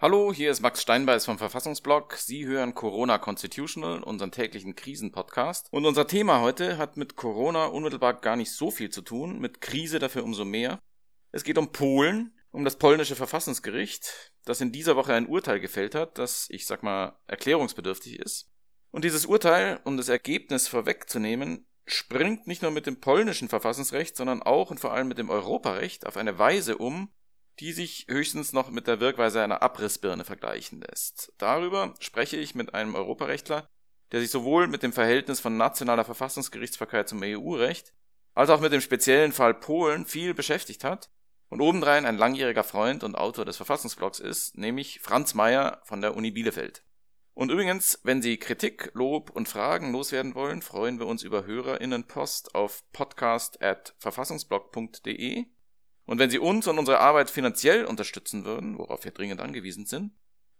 Hallo, hier ist Max Steinbeiß vom Verfassungsblog. Sie hören Corona Constitutional, unseren täglichen Krisenpodcast. Und unser Thema heute hat mit Corona unmittelbar gar nicht so viel zu tun, mit Krise dafür umso mehr. Es geht um Polen, um das polnische Verfassungsgericht, das in dieser Woche ein Urteil gefällt hat, das, ich sag mal, erklärungsbedürftig ist. Und dieses Urteil, um das Ergebnis vorwegzunehmen, springt nicht nur mit dem polnischen Verfassungsrecht, sondern auch und vor allem mit dem Europarecht auf eine Weise um, die sich höchstens noch mit der Wirkweise einer Abrissbirne vergleichen lässt. Darüber spreche ich mit einem Europarechtler, der sich sowohl mit dem Verhältnis von nationaler Verfassungsgerichtsbarkeit zum EU-Recht als auch mit dem speziellen Fall Polen viel beschäftigt hat und obendrein ein langjähriger Freund und Autor des Verfassungsblogs ist, nämlich Franz Mayer von der Uni Bielefeld. Und übrigens, wenn Sie Kritik, Lob und Fragen loswerden wollen, freuen wir uns über HörerInnenpost auf podcast.verfassungsblog.de und wenn Sie uns und unsere Arbeit finanziell unterstützen würden, worauf wir dringend angewiesen sind,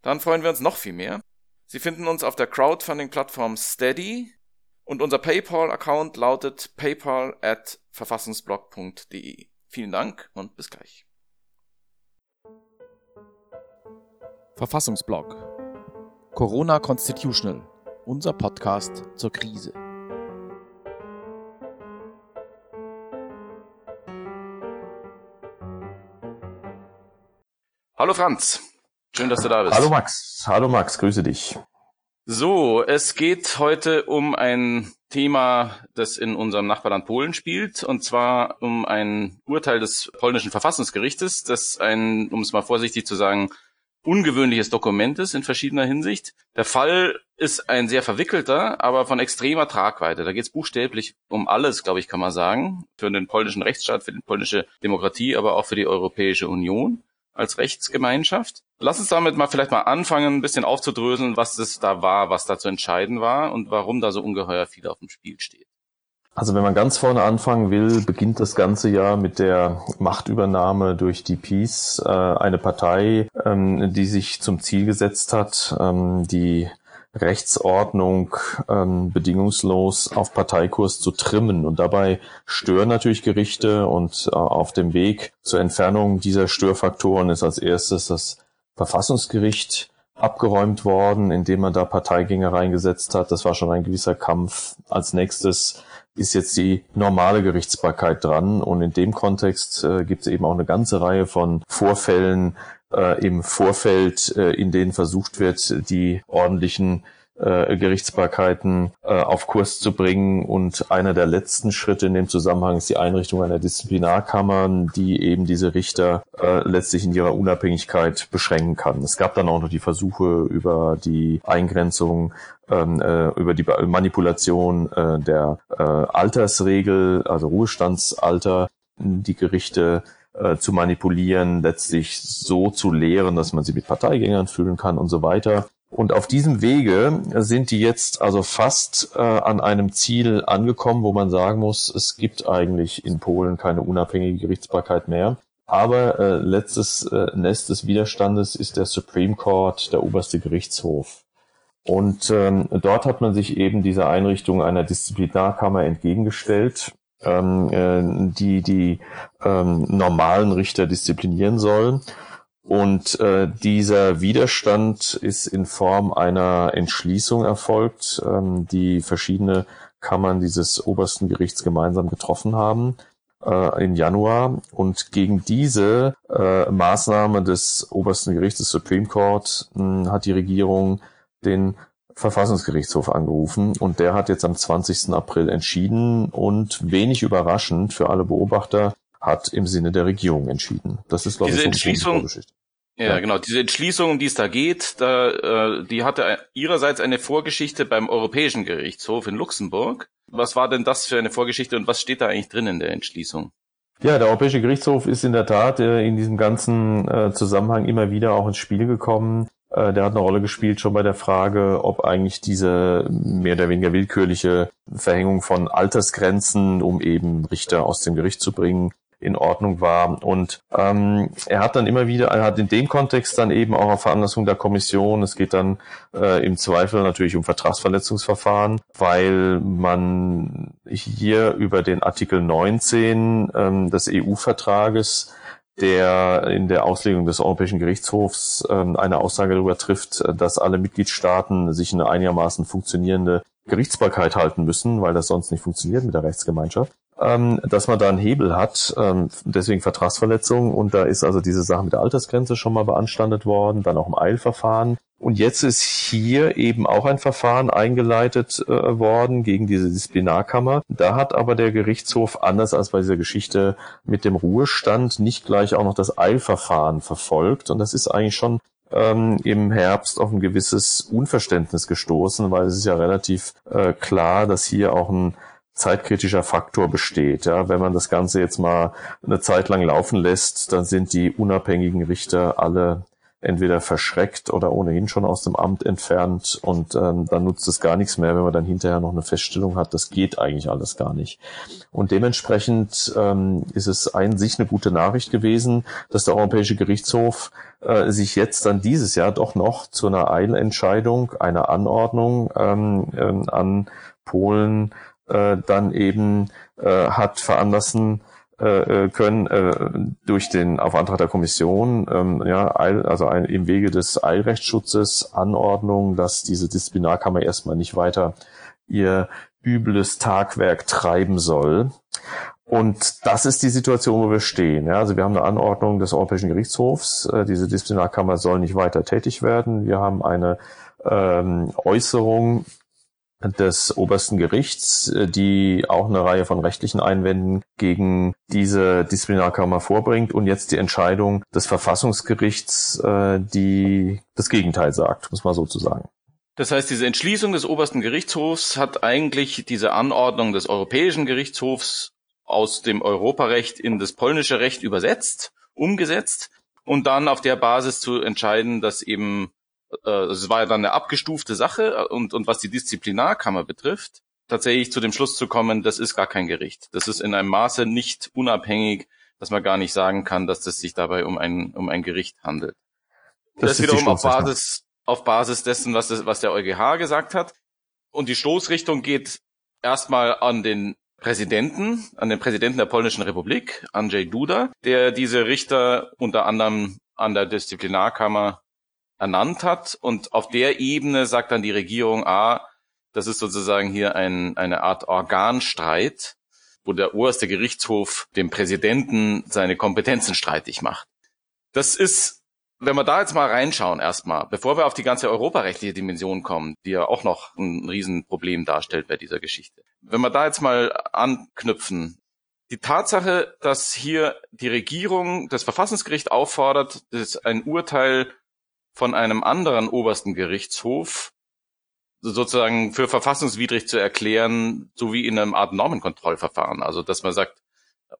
dann freuen wir uns noch viel mehr. Sie finden uns auf der Crowdfunding-Plattform Steady und unser PayPal-Account lautet paypal at verfassungsblog.de. Vielen Dank und bis gleich. Verfassungsblog Corona Constitutional, unser Podcast zur Krise. Hallo Franz, schön, dass du da bist. Hallo Max, hallo Max, grüße dich. So, es geht heute um ein Thema, das in unserem Nachbarland Polen spielt, und zwar um ein Urteil des polnischen Verfassungsgerichtes, das ein, um es mal vorsichtig zu sagen, ungewöhnliches Dokument ist in verschiedener Hinsicht. Der Fall ist ein sehr verwickelter, aber von extremer Tragweite. Da geht es buchstäblich um alles, glaube ich, kann man sagen, für den polnischen Rechtsstaat, für die polnische Demokratie, aber auch für die Europäische Union als Rechtsgemeinschaft. Lass uns damit mal vielleicht mal anfangen, ein bisschen aufzudröseln, was das da war, was da zu entscheiden war und warum da so ungeheuer viel auf dem Spiel steht. Also wenn man ganz vorne anfangen will, beginnt das ganze Jahr mit der Machtübernahme durch die Peace, äh, eine Partei, ähm, die sich zum Ziel gesetzt hat, ähm, die Rechtsordnung ähm, bedingungslos auf Parteikurs zu trimmen. Und dabei stören natürlich Gerichte und äh, auf dem Weg zur Entfernung dieser Störfaktoren ist als erstes das Verfassungsgericht abgeräumt worden, indem man da Parteigänger reingesetzt hat. Das war schon ein gewisser Kampf. Als nächstes ist jetzt die normale Gerichtsbarkeit dran. Und in dem Kontext äh, gibt es eben auch eine ganze Reihe von Vorfällen, äh, im Vorfeld, äh, in denen versucht wird, die ordentlichen äh, Gerichtsbarkeiten äh, auf Kurs zu bringen. Und einer der letzten Schritte in dem Zusammenhang ist die Einrichtung einer Disziplinarkammer, die eben diese Richter äh, letztlich in ihrer Unabhängigkeit beschränken kann. Es gab dann auch noch die Versuche über die Eingrenzung ähm, äh, über die Manipulation äh, der äh, Altersregel, also Ruhestandsalter, die Gerichte äh, zu manipulieren, letztlich so zu lehren, dass man sie mit Parteigängern fühlen kann und so weiter. Und auf diesem Wege sind die jetzt also fast äh, an einem Ziel angekommen, wo man sagen muss, es gibt eigentlich in Polen keine unabhängige Gerichtsbarkeit mehr. Aber äh, letztes äh, Nest des Widerstandes ist der Supreme Court, der oberste Gerichtshof. Und ähm, dort hat man sich eben dieser Einrichtung einer Disziplinarkammer entgegengestellt ähm, äh, die die ähm, normalen Richter disziplinieren sollen. Und äh, dieser Widerstand ist in Form einer Entschließung erfolgt, ähm, die verschiedene Kammern dieses obersten Gerichts gemeinsam getroffen haben äh, im Januar. Und gegen diese äh, Maßnahme des obersten Gerichts, des Supreme Court, mh, hat die Regierung den Verfassungsgerichtshof angerufen und der hat jetzt am 20. April entschieden und wenig überraschend für alle Beobachter hat im Sinne der Regierung entschieden. Das ist, glaube Diese ich, so Entschließung, ja, ja, genau. Diese Entschließung, um die es da geht, da, äh, die hatte ihrerseits eine Vorgeschichte beim Europäischen Gerichtshof in Luxemburg. Was war denn das für eine Vorgeschichte und was steht da eigentlich drin in der Entschließung? Ja, der Europäische Gerichtshof ist in der Tat äh, in diesem ganzen äh, Zusammenhang immer wieder auch ins Spiel gekommen. Äh, der hat eine Rolle gespielt schon bei der Frage, ob eigentlich diese mehr oder weniger willkürliche Verhängung von Altersgrenzen, um eben Richter aus dem Gericht zu bringen, in Ordnung war. Und ähm, er hat dann immer wieder, er hat in dem Kontext dann eben auch auf Veranlassung der Kommission, es geht dann äh, im Zweifel natürlich um Vertragsverletzungsverfahren, weil man hier über den Artikel 19 ähm, des EU-Vertrages der in der Auslegung des Europäischen Gerichtshofs ähm, eine Aussage darüber trifft, dass alle Mitgliedstaaten sich eine einigermaßen funktionierende Gerichtsbarkeit halten müssen, weil das sonst nicht funktioniert mit der Rechtsgemeinschaft ähm, dass man da einen Hebel hat, ähm, deswegen Vertragsverletzung und da ist also diese Sache mit der Altersgrenze schon mal beanstandet worden, dann auch im Eilverfahren. Und jetzt ist hier eben auch ein Verfahren eingeleitet äh, worden gegen diese Disziplinarkammer. Da hat aber der Gerichtshof, anders als bei dieser Geschichte mit dem Ruhestand, nicht gleich auch noch das Eilverfahren verfolgt. Und das ist eigentlich schon ähm, im Herbst auf ein gewisses Unverständnis gestoßen, weil es ist ja relativ äh, klar, dass hier auch ein zeitkritischer Faktor besteht. Ja, wenn man das Ganze jetzt mal eine Zeit lang laufen lässt, dann sind die unabhängigen Richter alle entweder verschreckt oder ohnehin schon aus dem Amt entfernt und ähm, dann nutzt es gar nichts mehr, wenn man dann hinterher noch eine Feststellung hat, das geht eigentlich alles gar nicht. Und dementsprechend ähm, ist es an sich eine gute Nachricht gewesen, dass der Europäische Gerichtshof äh, sich jetzt dann dieses Jahr doch noch zu einer Eilentscheidung, einer Anordnung ähm, ähm, an Polen äh, dann eben äh, hat veranlassen äh, äh, können äh, durch den auf Antrag der Kommission ähm, ja also ein, im Wege des Eilrechtsschutzes Anordnung, dass diese Disziplinarkammer erstmal nicht weiter ihr übles Tagwerk treiben soll. Und das ist die Situation, wo wir stehen. Ja, also wir haben eine Anordnung des Europäischen Gerichtshofs. Äh, diese Disziplinarkammer soll nicht weiter tätig werden. Wir haben eine ähm, Äußerung des obersten Gerichts, äh, die auch eine Reihe von rechtlichen Einwänden gegen diese Disziplinarkammer vorbringt und jetzt die Entscheidung des Verfassungsgerichts, äh, die das Gegenteil sagt, muss man so zu sagen. Das heißt, diese Entschließung des obersten Gerichtshofs hat eigentlich diese Anordnung des Europäischen Gerichtshofs aus dem Europarecht in das polnische Recht übersetzt, umgesetzt und dann auf der Basis zu entscheiden, dass eben es war ja dann eine abgestufte Sache äh, und, und was die Disziplinarkammer betrifft, tatsächlich zu dem Schluss zu kommen, das ist gar kein Gericht. Das ist in einem Maße nicht unabhängig, dass man gar nicht sagen kann, dass es sich dabei um ein, um ein Gericht handelt. Das, das wiederum auf Basis, auf Basis dessen, was, das, was der EuGH gesagt hat. Und die Stoßrichtung geht erstmal an den Präsidenten, an den Präsidenten der Polnischen Republik, Andrzej Duda, der diese Richter unter anderem an der Disziplinarkammer ernannt hat. Und auf der Ebene sagt dann die Regierung, ah, das ist sozusagen hier ein, eine Art Organstreit, wo der oberste Gerichtshof dem Präsidenten seine Kompetenzen streitig macht. Das ist, wenn wir da jetzt mal reinschauen erstmal, bevor wir auf die ganze europarechtliche Dimension kommen, die ja auch noch ein Riesenproblem darstellt bei dieser Geschichte. Wenn wir da jetzt mal anknüpfen, die Tatsache, dass hier die Regierung das Verfassungsgericht auffordert, dass ein Urteil von einem anderen obersten Gerichtshof sozusagen für verfassungswidrig zu erklären, so wie in einem Art Normenkontrollverfahren. Also dass man sagt,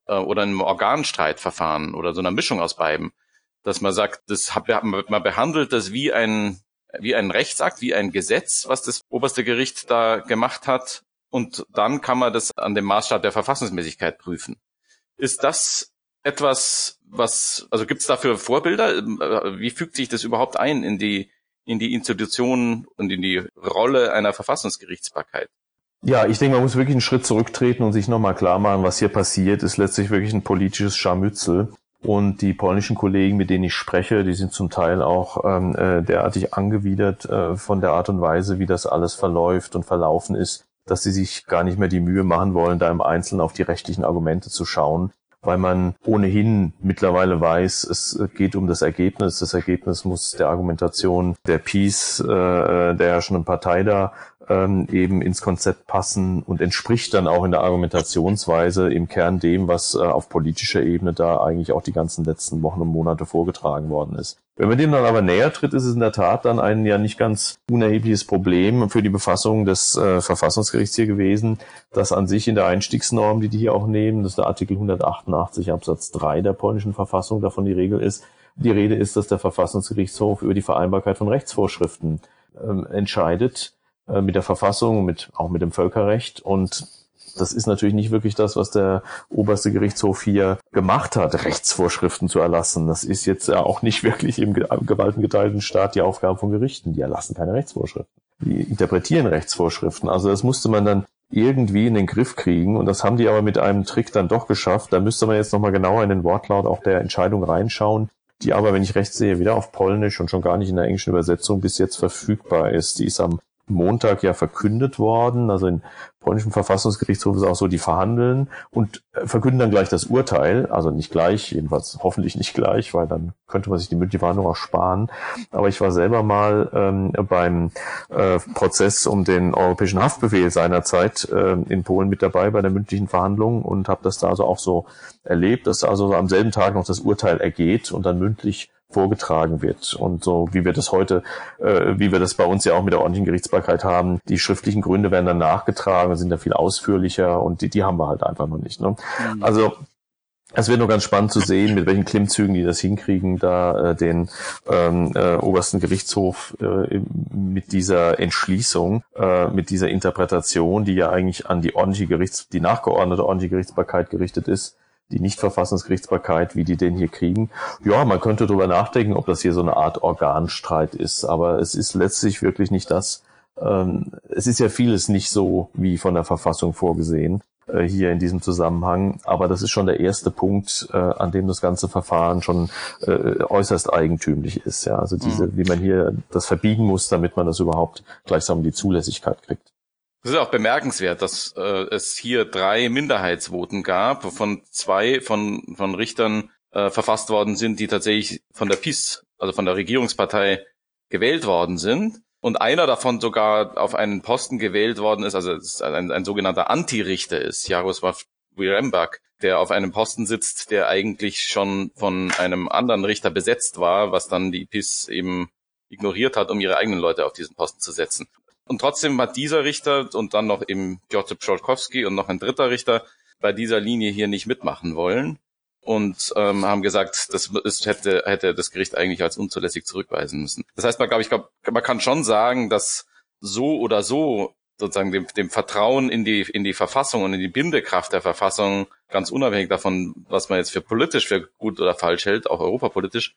äh, oder einem Organstreitverfahren oder so einer Mischung aus beiden, dass man sagt, das hat, man behandelt das wie ein, wie ein Rechtsakt, wie ein Gesetz, was das oberste Gericht da gemacht hat. Und dann kann man das an dem Maßstab der Verfassungsmäßigkeit prüfen. Ist das etwas, was, also gibt es dafür Vorbilder? Ähm, äh, wie fügt sich das überhaupt ein in die, in die Institutionen und in die Rolle einer Verfassungsgerichtsbarkeit? Ja, ich denke, man muss wirklich einen Schritt zurücktreten und sich nochmal klar machen, was hier passiert, ist letztlich wirklich ein politisches Scharmützel. Und die polnischen Kollegen, mit denen ich spreche, die sind zum Teil auch ähm, äh, derartig angewidert äh, von der Art und Weise, wie das alles verläuft und verlaufen ist, dass sie sich gar nicht mehr die Mühe machen wollen, da im Einzelnen auf die rechtlichen Argumente zu schauen weil man ohnehin mittlerweile weiß, es geht um das Ergebnis. Das Ergebnis muss der Argumentation der Peace, äh, der herrschenden Partei da ähm, eben ins Konzept passen und entspricht dann auch in der Argumentationsweise im Kern dem, was äh, auf politischer Ebene da eigentlich auch die ganzen letzten Wochen und Monate vorgetragen worden ist. Wenn man dem dann aber näher tritt, ist es in der Tat dann ein ja nicht ganz unerhebliches Problem für die Befassung des äh, Verfassungsgerichts hier gewesen, dass an sich in der Einstiegsnorm, die die hier auch nehmen, das ist der Artikel 188 Absatz 3 der polnischen Verfassung, davon die Regel ist, die Rede ist, dass der Verfassungsgerichtshof über die Vereinbarkeit von Rechtsvorschriften ähm, entscheidet äh, mit der Verfassung, mit, auch mit dem Völkerrecht. Und das ist natürlich nicht wirklich das, was der oberste Gerichtshof hier gemacht hat, Rechtsvorschriften zu erlassen. Das ist jetzt ja auch nicht wirklich im gewaltengeteilten Staat die Aufgabe von Gerichten. Die erlassen keine Rechtsvorschriften. Die interpretieren Rechtsvorschriften. Also das musste man dann irgendwie in den Griff kriegen. Und das haben die aber mit einem Trick dann doch geschafft. Da müsste man jetzt nochmal genauer in den Wortlaut auch der Entscheidung reinschauen, die aber, wenn ich recht sehe, wieder auf Polnisch und schon gar nicht in der englischen Übersetzung bis jetzt verfügbar ist. Die ist am Montag ja verkündet worden. Also in polnischen Verfassungsgerichtshof ist auch so, die verhandeln und äh, verkünden dann gleich das Urteil. Also nicht gleich, jedenfalls hoffentlich nicht gleich, weil dann könnte man sich die mündliche Verhandlung auch sparen. Aber ich war selber mal ähm, beim äh, Prozess um den europäischen Haftbefehl seinerzeit äh, in Polen mit dabei bei der mündlichen Verhandlung und habe das da also auch so erlebt, dass also am selben Tag noch das Urteil ergeht und dann mündlich vorgetragen wird. Und so wie wir das heute, äh, wie wir das bei uns ja auch mit der ordentlichen Gerichtsbarkeit haben, die schriftlichen Gründe werden dann nachgetragen, sind da viel ausführlicher und die, die haben wir halt einfach noch nicht. Ne? Mhm. Also es wird nur ganz spannend zu sehen, mit welchen Klimmzügen die das hinkriegen, da äh, den ähm, äh, obersten Gerichtshof äh, mit dieser Entschließung, äh, mit dieser Interpretation, die ja eigentlich an die ordentliche Gerichts, die nachgeordnete ordentliche Gerichtsbarkeit gerichtet ist, die Nichtverfassungsgerichtsbarkeit, wie die den hier kriegen. Ja, man könnte darüber nachdenken, ob das hier so eine Art Organstreit ist, aber es ist letztlich wirklich nicht das. Ähm, es ist ja vieles nicht so wie von der Verfassung vorgesehen äh, hier in diesem Zusammenhang, aber das ist schon der erste Punkt, äh, an dem das ganze Verfahren schon äh, äußerst eigentümlich ist. Ja, also diese, mhm. wie man hier das verbiegen muss, damit man das überhaupt gleichsam die Zulässigkeit kriegt. Es ist auch bemerkenswert, dass äh, es hier drei Minderheitsvoten gab, wovon zwei von, von Richtern äh, verfasst worden sind, die tatsächlich von der PiS, also von der Regierungspartei, gewählt worden sind. Und einer davon sogar auf einen Posten gewählt worden ist, also ein, ein sogenannter Anti-Richter ist, Jaroslav Wirembak, der auf einem Posten sitzt, der eigentlich schon von einem anderen Richter besetzt war, was dann die PiS eben ignoriert hat, um ihre eigenen Leute auf diesen Posten zu setzen. Und trotzdem hat dieser Richter und dann noch eben Piotr Pscholkowski und noch ein dritter Richter bei dieser Linie hier nicht mitmachen wollen und ähm, haben gesagt, das ist, hätte, hätte das Gericht eigentlich als unzulässig zurückweisen müssen. Das heißt, man, glaube ich, glaub, man kann schon sagen, dass so oder so sozusagen dem, dem Vertrauen in die, in die Verfassung und in die Bindekraft der Verfassung, ganz unabhängig davon, was man jetzt für politisch für gut oder falsch hält, auch europapolitisch,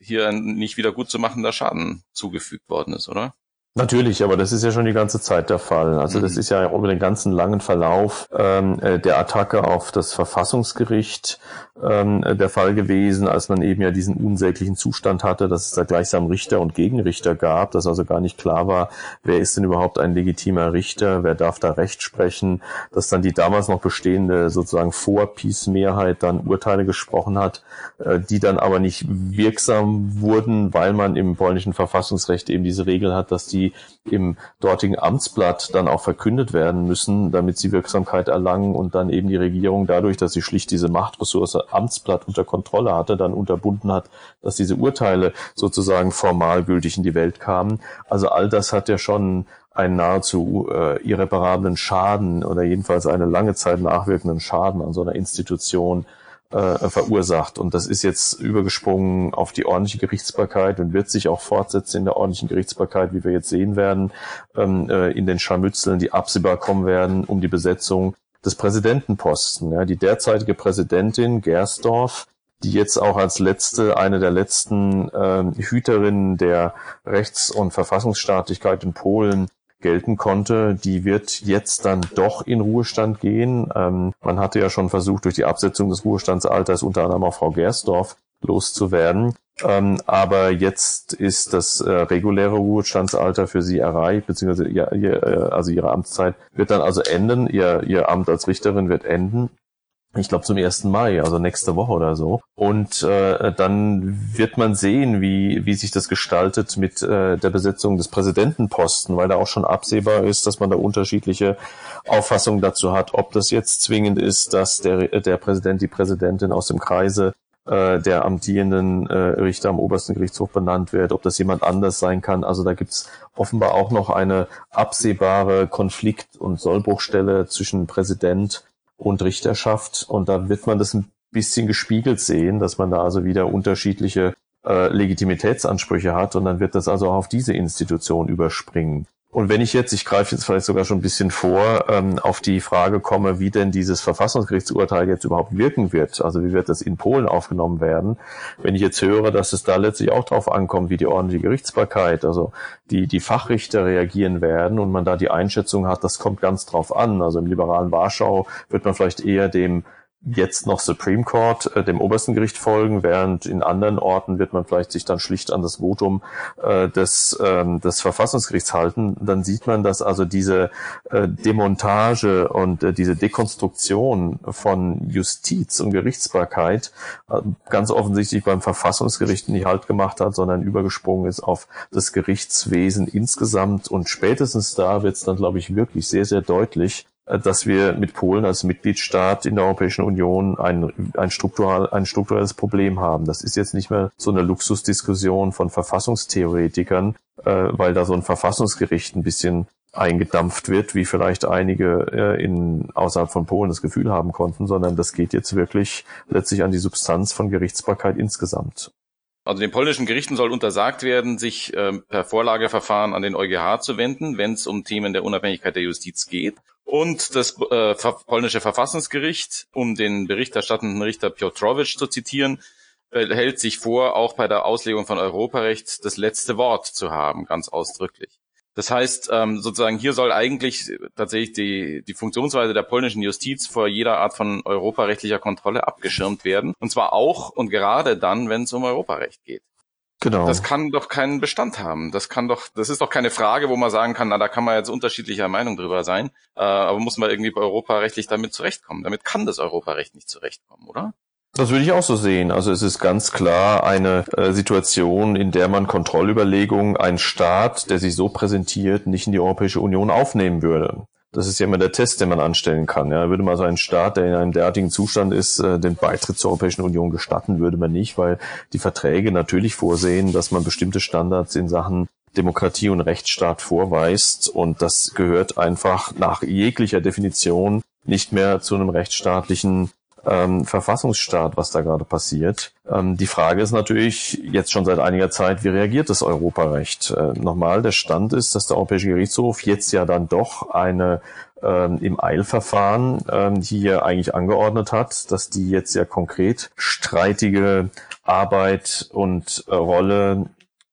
hier ein nicht wieder gut zu machender Schaden zugefügt worden ist, oder? Natürlich, aber das ist ja schon die ganze Zeit der Fall. Also das mhm. ist ja über den ganzen langen Verlauf ähm, äh, der Attacke auf das Verfassungsgericht ähm, der Fall gewesen, als man eben ja diesen unsäglichen Zustand hatte, dass es da gleichsam Richter und Gegenrichter gab, dass also gar nicht klar war, wer ist denn überhaupt ein legitimer Richter, wer darf da Recht sprechen, dass dann die damals noch bestehende sozusagen Vor-Peace-Mehrheit dann Urteile gesprochen hat, äh, die dann aber nicht wirksam wurden, weil man im polnischen Verfassungsrecht eben diese Regel hat, dass die im dortigen Amtsblatt dann auch verkündet werden müssen, damit sie Wirksamkeit erlangen und dann eben die Regierung dadurch, dass sie schlicht diese Machtressource Amtsblatt unter Kontrolle hatte, dann unterbunden hat, dass diese Urteile sozusagen formal gültig in die Welt kamen. Also all das hat ja schon einen nahezu äh, irreparablen Schaden oder jedenfalls eine lange Zeit nachwirkenden Schaden an so einer Institution äh, verursacht. Und das ist jetzt übergesprungen auf die ordentliche Gerichtsbarkeit und wird sich auch fortsetzen in der ordentlichen Gerichtsbarkeit, wie wir jetzt sehen werden, ähm, äh, in den Scharmützeln, die absehbar kommen werden, um die Besetzung des Präsidentenposten. Ja, die derzeitige Präsidentin Gersdorf, die jetzt auch als letzte, eine der letzten äh, Hüterinnen der Rechts- und Verfassungsstaatlichkeit in Polen gelten konnte, die wird jetzt dann doch in Ruhestand gehen. Ähm, man hatte ja schon versucht, durch die Absetzung des Ruhestandsalters unter anderem auch Frau Gersdorf loszuwerden. Ähm, aber jetzt ist das äh, reguläre Ruhestandsalter für sie erreicht, beziehungsweise ihr, ihr, äh, also ihre Amtszeit wird dann also enden, ihr, ihr Amt als Richterin wird enden ich glaube zum 1. Mai, also nächste Woche oder so. Und äh, dann wird man sehen, wie, wie sich das gestaltet mit äh, der Besetzung des Präsidentenposten, weil da auch schon absehbar ist, dass man da unterschiedliche Auffassungen dazu hat, ob das jetzt zwingend ist, dass der, der Präsident, die Präsidentin aus dem Kreise äh, der amtierenden äh, Richter am obersten Gerichtshof benannt wird, ob das jemand anders sein kann. Also da gibt's offenbar auch noch eine absehbare Konflikt- und Sollbruchstelle zwischen Präsident und Richterschaft. Und da wird man das ein bisschen gespiegelt sehen, dass man da also wieder unterschiedliche äh, Legitimitätsansprüche hat und dann wird das also auch auf diese Institution überspringen. Und wenn ich jetzt, ich greife jetzt vielleicht sogar schon ein bisschen vor, ähm, auf die Frage komme, wie denn dieses Verfassungsgerichtsurteil jetzt überhaupt wirken wird, also wie wird das in Polen aufgenommen werden, wenn ich jetzt höre, dass es da letztlich auch darauf ankommt, wie die ordentliche Gerichtsbarkeit, also die, die Fachrichter reagieren werden und man da die Einschätzung hat, das kommt ganz drauf an. Also im liberalen Warschau wird man vielleicht eher dem jetzt noch Supreme Court, äh, dem obersten Gericht folgen, während in anderen Orten wird man vielleicht sich dann schlicht an das Votum äh, des, ähm, des Verfassungsgerichts halten. Dann sieht man, dass also diese äh, Demontage und äh, diese Dekonstruktion von Justiz und Gerichtsbarkeit äh, ganz offensichtlich beim Verfassungsgericht nicht Halt gemacht hat, sondern übergesprungen ist auf das Gerichtswesen insgesamt. Und spätestens da wird es dann, glaube ich, wirklich sehr, sehr deutlich, dass wir mit Polen als Mitgliedstaat in der Europäischen Union ein, ein, struktural, ein strukturelles Problem haben. Das ist jetzt nicht mehr so eine Luxusdiskussion von Verfassungstheoretikern, äh, weil da so ein Verfassungsgericht ein bisschen eingedampft wird, wie vielleicht einige äh, in, außerhalb von Polen das Gefühl haben konnten, sondern das geht jetzt wirklich letztlich an die Substanz von Gerichtsbarkeit insgesamt. Also den polnischen Gerichten soll untersagt werden, sich äh, per Vorlageverfahren an den EuGH zu wenden, wenn es um Themen der Unabhängigkeit der Justiz geht. Und das äh, polnische Verfassungsgericht, um den berichterstattenden Richter Piotrowicz zu zitieren, hält sich vor, auch bei der Auslegung von Europarecht das letzte Wort zu haben, ganz ausdrücklich. Das heißt, ähm, sozusagen hier soll eigentlich tatsächlich die, die Funktionsweise der polnischen Justiz vor jeder Art von europarechtlicher Kontrolle abgeschirmt werden. Und zwar auch und gerade dann, wenn es um Europarecht geht. Genau. Das kann doch keinen Bestand haben. Das kann doch, das ist doch keine Frage, wo man sagen kann, na, da kann man jetzt unterschiedlicher Meinung drüber sein. Äh, aber muss man irgendwie europarechtlich damit zurechtkommen. Damit kann das Europarecht nicht zurechtkommen, oder? Das würde ich auch so sehen. Also es ist ganz klar eine äh, Situation, in der man Kontrollüberlegungen, ein Staat, der sich so präsentiert, nicht in die Europäische Union aufnehmen würde. Das ist ja immer der Test, den man anstellen kann. Ja, würde man so einen Staat, der in einem derartigen Zustand ist, äh, den Beitritt zur Europäischen Union gestatten, würde man nicht, weil die Verträge natürlich vorsehen, dass man bestimmte Standards in Sachen Demokratie und Rechtsstaat vorweist. Und das gehört einfach nach jeglicher Definition nicht mehr zu einem rechtsstaatlichen ähm, Verfassungsstaat, was da gerade passiert. Ähm, die Frage ist natürlich jetzt schon seit einiger Zeit, wie reagiert das Europarecht? Äh, nochmal, der Stand ist, dass der Europäische Gerichtshof jetzt ja dann doch eine ähm, im Eilverfahren ähm, hier eigentlich angeordnet hat, dass die jetzt ja konkret streitige Arbeit und äh, Rolle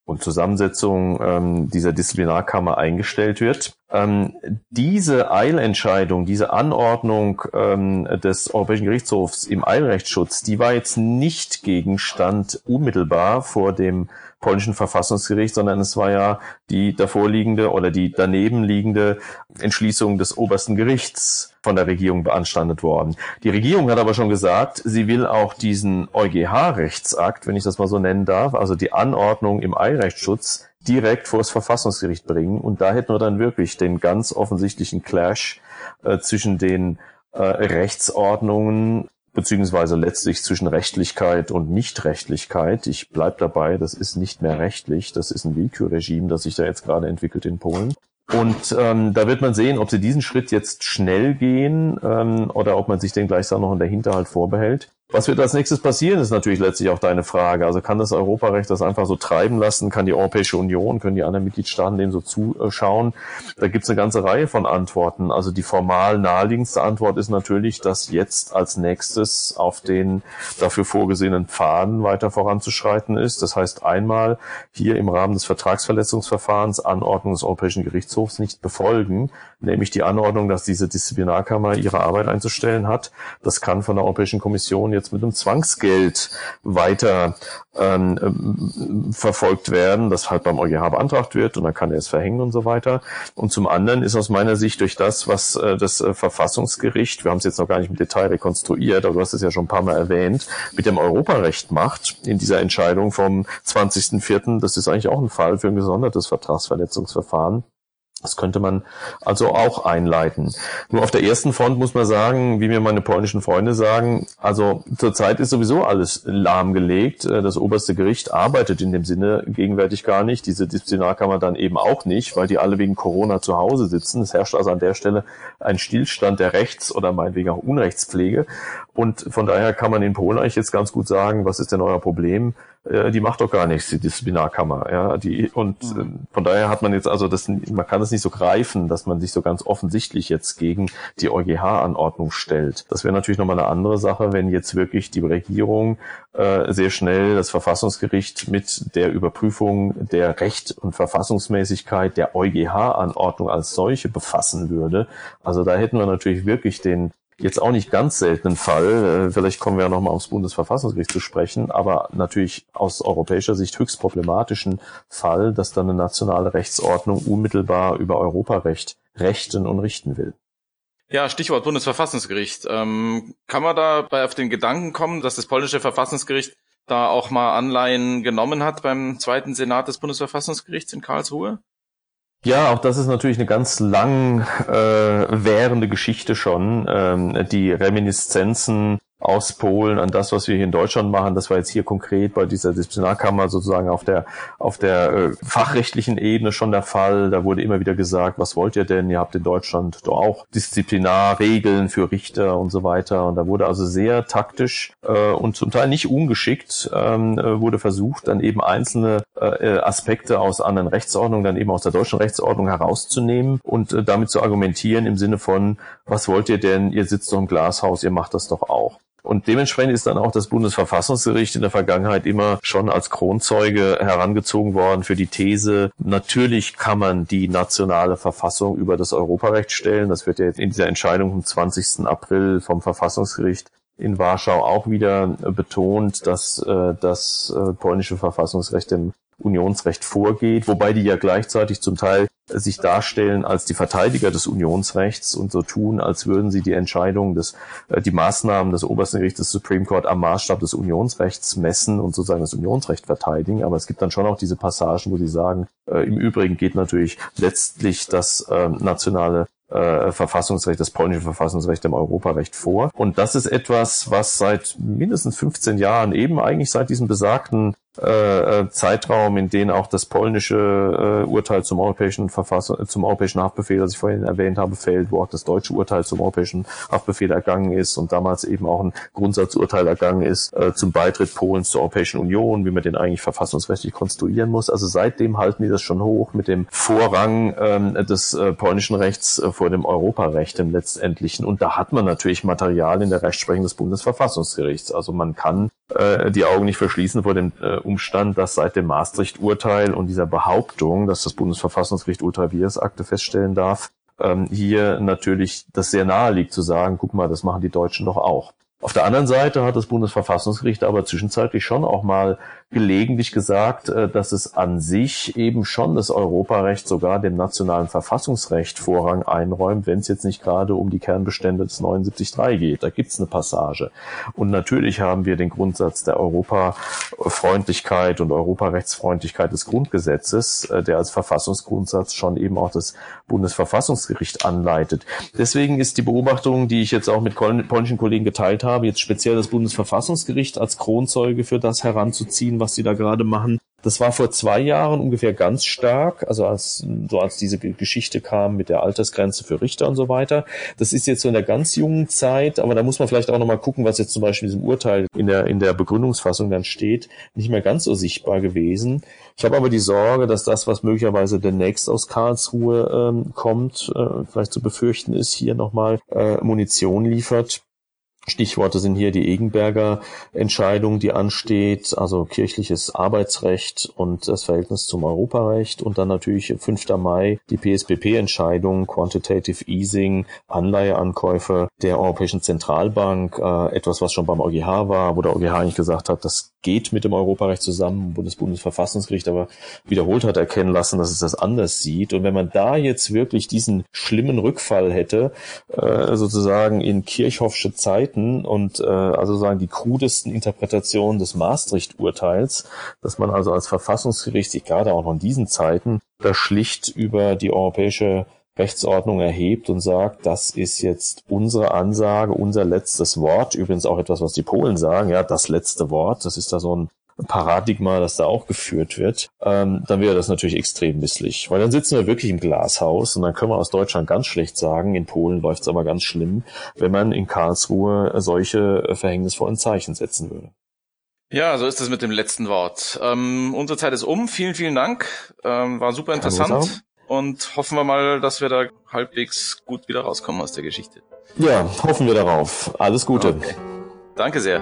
und Zusammensetzung ähm, dieser Disziplinarkammer eingestellt wird. Ähm, diese Eilentscheidung, diese Anordnung ähm, des Europäischen Gerichtshofs im Eilrechtsschutz, die war jetzt nicht Gegenstand unmittelbar vor dem polnischen Verfassungsgericht, sondern es war ja die davorliegende oder die daneben liegende Entschließung des obersten Gerichts von der Regierung beanstandet worden. Die Regierung hat aber schon gesagt, sie will auch diesen EuGH-Rechtsakt, wenn ich das mal so nennen darf, also die Anordnung im Eilrechtsschutz, direkt vor das Verfassungsgericht bringen. Und da hätten wir dann wirklich den ganz offensichtlichen Clash äh, zwischen den äh, Rechtsordnungen beziehungsweise letztlich zwischen Rechtlichkeit und Nichtrechtlichkeit. Ich bleib dabei, das ist nicht mehr rechtlich, das ist ein Willkürregime, das sich da jetzt gerade entwickelt in Polen. Und ähm, da wird man sehen, ob sie diesen Schritt jetzt schnell gehen ähm, oder ob man sich den gleichsam noch in der Hinterhalt vorbehält. Was wird als nächstes passieren, ist natürlich letztlich auch deine Frage. Also kann das Europarecht das einfach so treiben lassen? Kann die Europäische Union, können die anderen Mitgliedstaaten dem so zuschauen? Da gibt es eine ganze Reihe von Antworten. Also die formal naheliegendste Antwort ist natürlich, dass jetzt als nächstes auf den dafür vorgesehenen Pfaden weiter voranzuschreiten ist. Das heißt einmal hier im Rahmen des Vertragsverletzungsverfahrens Anordnung des Europäischen Gerichtshofs nicht befolgen, nämlich die Anordnung, dass diese Disziplinarkammer ihre Arbeit einzustellen hat. Das kann von der Europäischen Kommission jetzt mit einem Zwangsgeld weiter ähm, ähm verfolgt werden, das halt beim EuGH beantragt wird und dann kann er es verhängen und so weiter. Und zum anderen ist aus meiner Sicht durch das, was äh, das äh, Verfassungsgericht, wir haben es jetzt noch gar nicht im Detail rekonstruiert, aber du hast es ja schon ein paar Mal erwähnt, mit dem Europarecht macht in dieser Entscheidung vom 20.04., das ist eigentlich auch ein Fall für ein gesondertes Vertragsverletzungsverfahren. Das könnte man also auch einleiten. Nur auf der ersten Front muss man sagen, wie mir meine polnischen Freunde sagen, also zurzeit ist sowieso alles lahmgelegt. Äh, das oberste Gericht arbeitet in dem Sinne gegenwärtig gar nicht. Diese Disziplinarkammer dann eben auch nicht, weil die alle wegen Corona zu Hause sitzen. Es herrscht also an der Stelle ein Stillstand der Rechts- oder meinetwegen auch Unrechtspflege. Und von daher kann man in Polen eigentlich jetzt ganz gut sagen, was ist denn euer Problem? Äh, die macht doch gar nichts, die Disziplinarkammer. Ja, die, und mhm. von daher hat man jetzt also das, man kann es nicht so greifen, dass man sich so ganz offensichtlich jetzt gegen die EuGH-Anordnung stellt. Das wäre natürlich nochmal eine andere Sache, wenn jetzt wirklich die Regierung äh, sehr schnell das Verfassungsgericht mit der Überprüfung der Recht und Verfassungsmäßigkeit der EuGH-Anordnung als solche befassen würde. Also da hätten wir natürlich wirklich den jetzt auch nicht ganz seltenen Fall, äh, vielleicht kommen wir ja nochmal aufs Bundesverfassungsgericht zu sprechen, aber natürlich aus europäischer Sicht höchst problematischen Fall, dass dann eine nationale Rechtsordnung unmittelbar über Europarecht rechten und richten will. Ja, Stichwort Bundesverfassungsgericht. Ähm, kann man dabei auf den Gedanken kommen, dass das polnische Verfassungsgericht da auch mal Anleihen genommen hat beim zweiten Senat des Bundesverfassungsgerichts in Karlsruhe? Ja, auch das ist natürlich eine ganz lang äh, währende Geschichte schon. Ähm, die Reminiszenzen aus Polen an das, was wir hier in Deutschland machen. Das war jetzt hier konkret bei dieser Disziplinarkammer sozusagen auf der auf der äh, fachrechtlichen Ebene schon der Fall. Da wurde immer wieder gesagt, was wollt ihr denn? Ihr habt in Deutschland doch auch Disziplinarregeln für Richter und so weiter. Und da wurde also sehr taktisch äh, und zum Teil nicht ungeschickt ähm, äh, wurde versucht, dann eben einzelne äh, Aspekte aus anderen Rechtsordnungen, dann eben aus der deutschen Rechtsordnung herauszunehmen und äh, damit zu argumentieren im Sinne von, was wollt ihr denn? Ihr sitzt doch im Glashaus, ihr macht das doch auch. Und dementsprechend ist dann auch das Bundesverfassungsgericht in der Vergangenheit immer schon als Kronzeuge herangezogen worden für die These, natürlich kann man die nationale Verfassung über das Europarecht stellen. Das wird ja jetzt in dieser Entscheidung vom 20. April vom Verfassungsgericht in Warschau auch wieder betont, dass äh, das äh, polnische Verfassungsrecht dem Unionsrecht vorgeht, wobei die ja gleichzeitig zum Teil sich darstellen als die Verteidiger des Unionsrechts und so tun, als würden sie die Entscheidungen des, äh, die Maßnahmen des obersten Gerichts des Supreme Court am Maßstab des Unionsrechts messen und sozusagen das Unionsrecht verteidigen. Aber es gibt dann schon auch diese Passagen, wo sie sagen, äh, im Übrigen geht natürlich letztlich das äh, nationale äh, Verfassungsrecht, das polnische Verfassungsrecht dem Europarecht vor. Und das ist etwas, was seit mindestens 15 Jahren eben eigentlich seit diesem besagten äh, äh, Zeitraum, in dem auch das polnische äh, Urteil zum europäischen Verfassung, zum europäischen Haftbefehl, das ich vorhin erwähnt habe, fällt, wo auch das deutsche Urteil zum europäischen Haftbefehl ergangen ist und damals eben auch ein Grundsatzurteil ergangen ist äh, zum Beitritt Polens zur Europäischen Union, wie man den eigentlich verfassungsrechtlich konstruieren muss. Also seitdem halten die das schon hoch mit dem Vorrang ähm, des äh, polnischen Rechts äh, vor dem Europarecht im letztendlichen. Und da hat man natürlich Material in der Rechtsprechung des Bundesverfassungsgerichts. Also man kann äh, die Augen nicht verschließen vor dem äh, Umstand, dass seit dem Maastricht-Urteil und dieser Behauptung, dass das Bundesverfassungsgericht ultra vires Akte feststellen darf, ähm, hier natürlich das sehr nahe liegt zu sagen, guck mal, das machen die Deutschen doch auch. Auf der anderen Seite hat das Bundesverfassungsgericht aber zwischenzeitlich schon auch mal gelegentlich gesagt, äh, dass es an sich eben schon das Europarecht sogar dem nationalen Verfassungsrecht Vorrang einräumt, wenn es jetzt nicht gerade um die Kernbestände des 79.3 geht. Da gibt's eine Passage. Und natürlich haben wir den Grundsatz der Europafreundlichkeit und Europarechtsfreundlichkeit des Grundgesetzes, äh, der als Verfassungsgrundsatz schon eben auch das Bundesverfassungsgericht anleitet. Deswegen ist die Beobachtung, die ich jetzt auch mit polnischen Kollegen geteilt habe, jetzt speziell das Bundesverfassungsgericht als Kronzeuge für das heranzuziehen, was sie da gerade machen. Das war vor zwei Jahren ungefähr ganz stark, also als, so als diese Geschichte kam mit der Altersgrenze für Richter und so weiter. Das ist jetzt so in der ganz jungen Zeit, aber da muss man vielleicht auch nochmal gucken, was jetzt zum Beispiel in diesem Urteil in der, in der Begründungsfassung dann steht, nicht mehr ganz so sichtbar gewesen. Ich habe aber die Sorge, dass das, was möglicherweise demnächst aus Karlsruhe ähm, kommt, äh, vielleicht zu befürchten ist, hier nochmal äh, Munition liefert Stichworte sind hier die Egenberger Entscheidung, die ansteht, also kirchliches Arbeitsrecht und das Verhältnis zum Europarecht und dann natürlich 5. Mai die PSBP-Entscheidung, Quantitative Easing, Anleiheankäufe der Europäischen Zentralbank, äh, etwas, was schon beim EuGH war, wo der EuGH eigentlich gesagt hat, das geht mit dem Europarecht zusammen, wo das Bundesverfassungsgericht aber wiederholt hat erkennen lassen, dass es das anders sieht. Und wenn man da jetzt wirklich diesen schlimmen Rückfall hätte, äh, sozusagen in Kirchhoffsche Zeiten und äh, also sagen die krudesten Interpretationen des Maastricht-Urteils, dass man also als Verfassungsgericht sich gerade auch noch in diesen Zeiten da schlicht über die europäische Rechtsordnung erhebt und sagt, das ist jetzt unsere Ansage, unser letztes Wort. Übrigens auch etwas, was die Polen sagen, ja, das letzte Wort. Das ist da so ein Paradigma, das da auch geführt wird, ähm, dann wäre das natürlich extrem misslich. Weil dann sitzen wir wirklich im Glashaus und dann können wir aus Deutschland ganz schlecht sagen, in Polen läuft es aber ganz schlimm, wenn man in Karlsruhe solche verhängnisvollen Zeichen setzen würde. Ja, so ist es mit dem letzten Wort. Ähm, unsere Zeit ist um. Vielen, vielen Dank. Ähm, war super interessant. Und hoffen wir mal, dass wir da halbwegs gut wieder rauskommen aus der Geschichte. Ja, hoffen wir darauf. Alles Gute. Okay. Danke sehr.